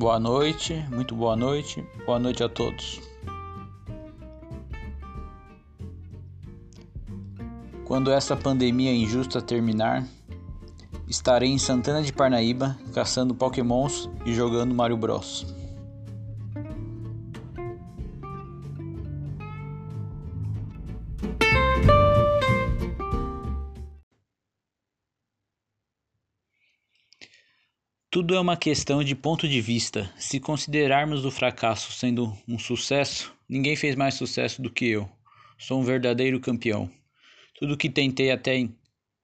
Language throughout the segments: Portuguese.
Boa noite, muito boa noite, boa noite a todos. Quando essa pandemia injusta terminar, estarei em Santana de Parnaíba caçando pokémons e jogando Mario Bros. Tudo é uma questão de ponto de vista. Se considerarmos o fracasso sendo um sucesso, ninguém fez mais sucesso do que eu. Sou um verdadeiro campeão. Tudo que tentei até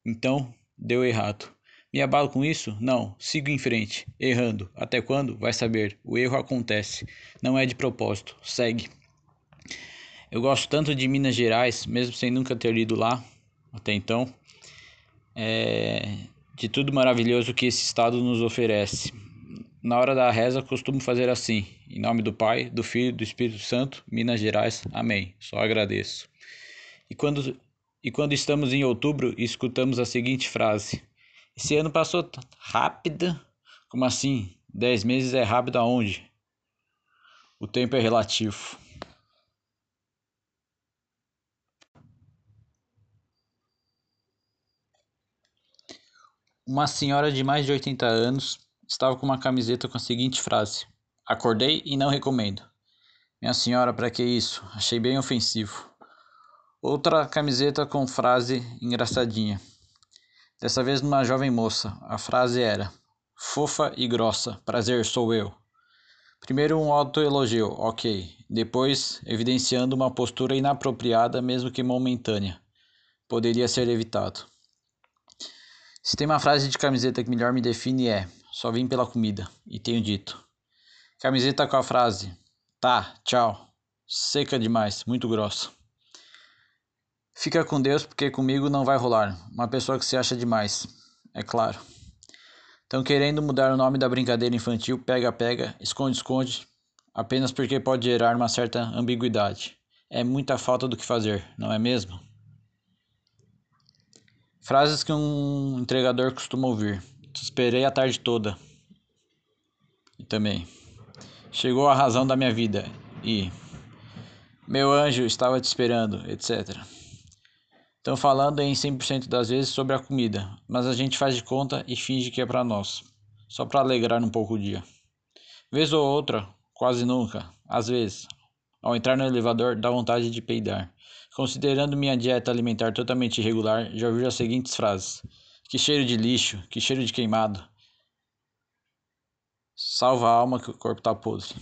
então deu errado. Me abalo com isso? Não. Sigo em frente, errando. Até quando? Vai saber. O erro acontece. Não é de propósito. Segue. Eu gosto tanto de Minas Gerais, mesmo sem nunca ter ido lá até então. É de tudo maravilhoso que esse estado nos oferece. Na hora da reza, costumo fazer assim: em nome do Pai, do Filho e do Espírito Santo, Minas Gerais. Amém. Só agradeço. E quando, e quando estamos em outubro, escutamos a seguinte frase: Esse ano passou rápido? Como assim? Dez meses é rápido aonde? O tempo é relativo. Uma senhora de mais de 80 anos estava com uma camiseta com a seguinte frase: Acordei e não recomendo. Minha senhora, para que isso? Achei bem ofensivo. Outra camiseta com frase engraçadinha. Dessa vez numa jovem moça. A frase era: Fofa e grossa, prazer sou eu. Primeiro um autoelogio, ok. Depois, evidenciando uma postura inapropriada, mesmo que momentânea. Poderia ser evitado. Se tem uma frase de camiseta que melhor me define é: só vim pela comida, e tenho dito. Camiseta com a frase: tá, tchau. Seca demais, muito grossa. Fica com Deus porque comigo não vai rolar. Uma pessoa que se acha demais, é claro. Estão querendo mudar o nome da brincadeira infantil pega-pega, esconde-esconde, apenas porque pode gerar uma certa ambiguidade. É muita falta do que fazer, não é mesmo? Frases que um entregador costuma ouvir. Esperei a tarde toda. E também. Chegou a razão da minha vida. E. Meu anjo estava te esperando, etc. Estão falando em 100% das vezes sobre a comida, mas a gente faz de conta e finge que é para nós, só para alegrar um pouco o dia. Vez ou outra, quase nunca, às vezes, ao entrar no elevador dá vontade de peidar. Considerando minha dieta alimentar totalmente irregular, já ouvi as seguintes frases: Que cheiro de lixo, que cheiro de queimado. Salva a alma que o corpo tá podre.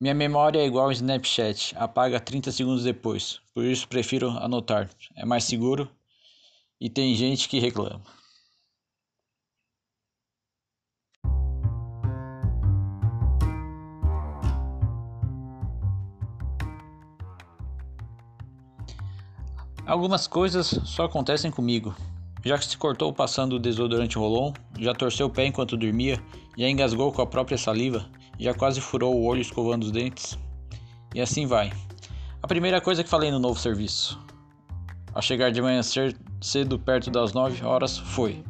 Minha memória é igual ao Snapchat, apaga 30 segundos depois. Por isso prefiro anotar. É mais seguro e tem gente que reclama. Algumas coisas só acontecem comigo. Já que se cortou passando o desodorante rolon, já torceu o pé enquanto dormia, já engasgou com a própria saliva, já quase furou o olho escovando os dentes. E assim vai. A primeira coisa que falei no novo serviço, ao chegar de manhã cedo perto das 9 horas, foi: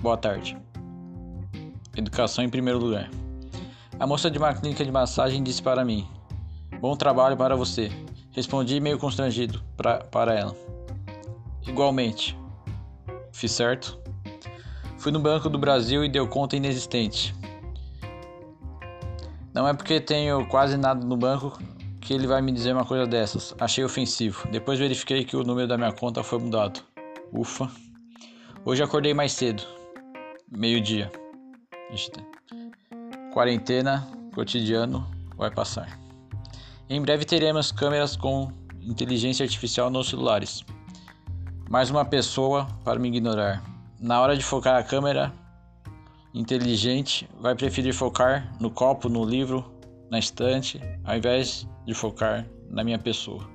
Boa tarde. Educação em primeiro lugar. A moça de uma clínica de massagem disse para mim: Bom trabalho para você. Respondi meio constrangido pra, para ela. Igualmente. Fiz certo? Fui no Banco do Brasil e deu conta inexistente. Não é porque tenho quase nada no banco que ele vai me dizer uma coisa dessas. Achei ofensivo. Depois verifiquei que o número da minha conta foi mudado. Ufa. Hoje acordei mais cedo. Meio-dia. Quarentena, cotidiano, vai passar. Em breve teremos câmeras com inteligência artificial nos celulares. Mais uma pessoa para me ignorar. Na hora de focar a câmera inteligente, vai preferir focar no copo, no livro, na estante, ao invés de focar na minha pessoa.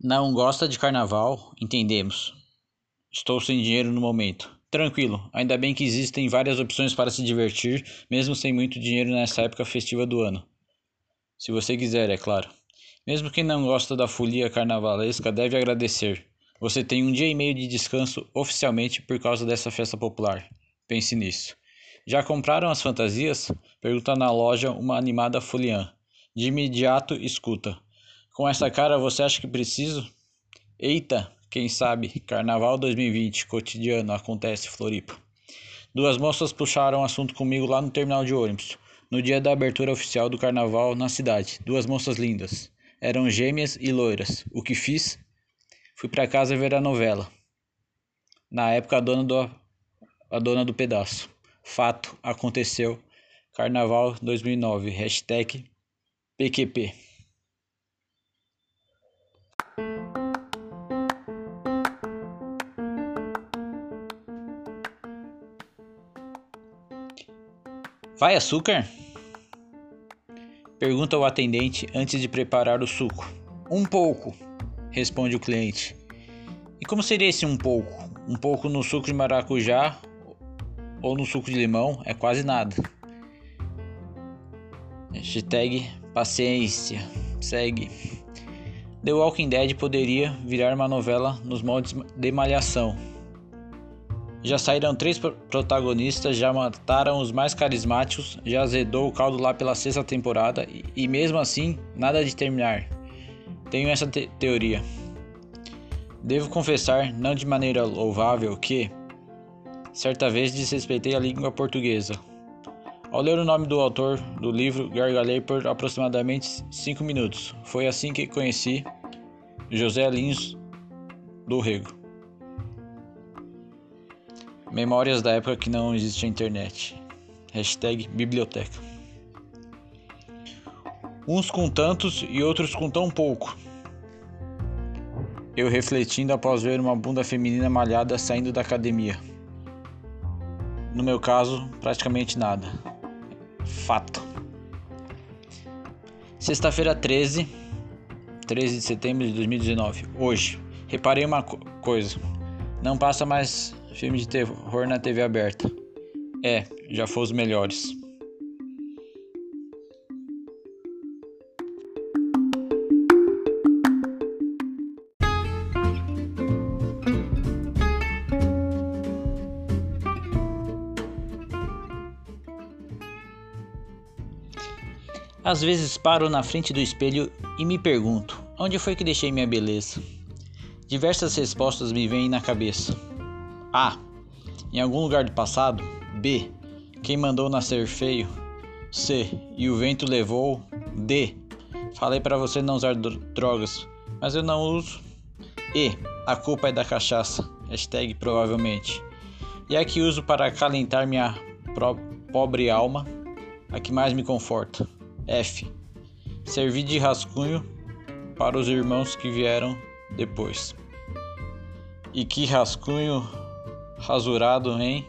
Não gosta de carnaval? Entendemos. Estou sem dinheiro no momento. Tranquilo, ainda bem que existem várias opções para se divertir, mesmo sem muito dinheiro nessa época festiva do ano. Se você quiser, é claro. Mesmo quem não gosta da folia carnavalesca deve agradecer. Você tem um dia e meio de descanso oficialmente por causa dessa festa popular. Pense nisso. Já compraram as fantasias? Pergunta na loja uma animada foliã. De imediato escuta. Com essa cara você acha que preciso? Eita, quem sabe? Carnaval 2020, cotidiano, acontece, Floripa. Duas moças puxaram assunto comigo lá no terminal de ônibus, no dia da abertura oficial do carnaval na cidade. Duas moças lindas. Eram gêmeas e loiras. O que fiz? Fui para casa ver a novela. Na época, a dona do, a dona do pedaço. Fato, aconteceu. Carnaval 2009. Hashtag PQP. Vai açúcar? Pergunta o atendente antes de preparar o suco. Um pouco, responde o cliente. E como seria esse um pouco? Um pouco no suco de maracujá ou no suco de limão é quase nada. Hashtag paciência. Segue. The Walking Dead poderia virar uma novela nos moldes de malhação. Já saíram três protagonistas, já mataram os mais carismáticos, já azedou o caldo lá pela sexta temporada e, e mesmo assim, nada de terminar. Tenho essa te teoria. Devo confessar, não de maneira louvável, que certa vez desrespeitei a língua portuguesa. Ao ler o nome do autor do livro, gargalhei por aproximadamente cinco minutos. Foi assim que conheci José Lins do Rego. Memórias da época que não existia internet. Hashtag biblioteca. Uns com tantos e outros com tão pouco. Eu refletindo após ver uma bunda feminina malhada saindo da academia. No meu caso, praticamente nada. Fato. Sexta-feira 13, 13 de setembro de 2019. Hoje, reparei uma co coisa. Não passa mais Filme de terror na TV aberta. É, já foi os melhores. Às vezes paro na frente do espelho e me pergunto: onde foi que deixei minha beleza? Diversas respostas me vêm na cabeça. A. Em algum lugar do passado. B. Quem mandou nascer feio. C. E o vento levou. D. Falei para você não usar drogas, mas eu não uso. E. A culpa é da cachaça. Hashtag provavelmente. E a que uso para acalentar minha pobre alma. A que mais me conforta. F. Servi de rascunho para os irmãos que vieram depois. E que rascunho rasurado, hein?